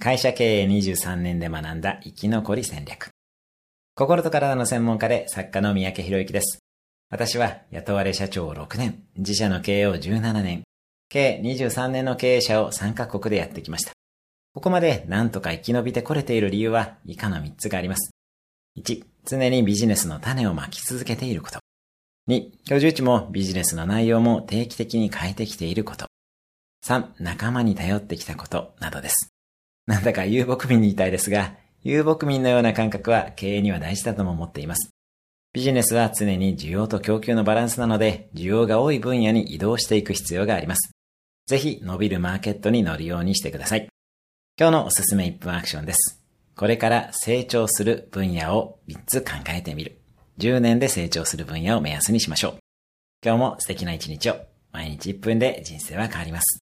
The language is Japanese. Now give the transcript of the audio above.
会社経営23年で学んだ生き残り戦略。心と体の専門家で作家の三宅博之です。私は雇われ社長6年、自社の経営を17年、計23年の経営者を3カ国でやってきました。ここまで何とか生き延びてこれている理由は以下の3つがあります。1、常にビジネスの種をまき続けていること。2、居住地もビジネスの内容も定期的に変えてきていること。3、仲間に頼ってきたことなどです。なんだか遊牧民に言いたいですが、遊牧民のような感覚は経営には大事だとも思っています。ビジネスは常に需要と供給のバランスなので、需要が多い分野に移動していく必要があります。ぜひ伸びるマーケットに乗るようにしてください。今日のおすすめ1分アクションです。これから成長する分野を3つ考えてみる。10年で成長する分野を目安にしましょう。今日も素敵な一日を。毎日1分で人生は変わります。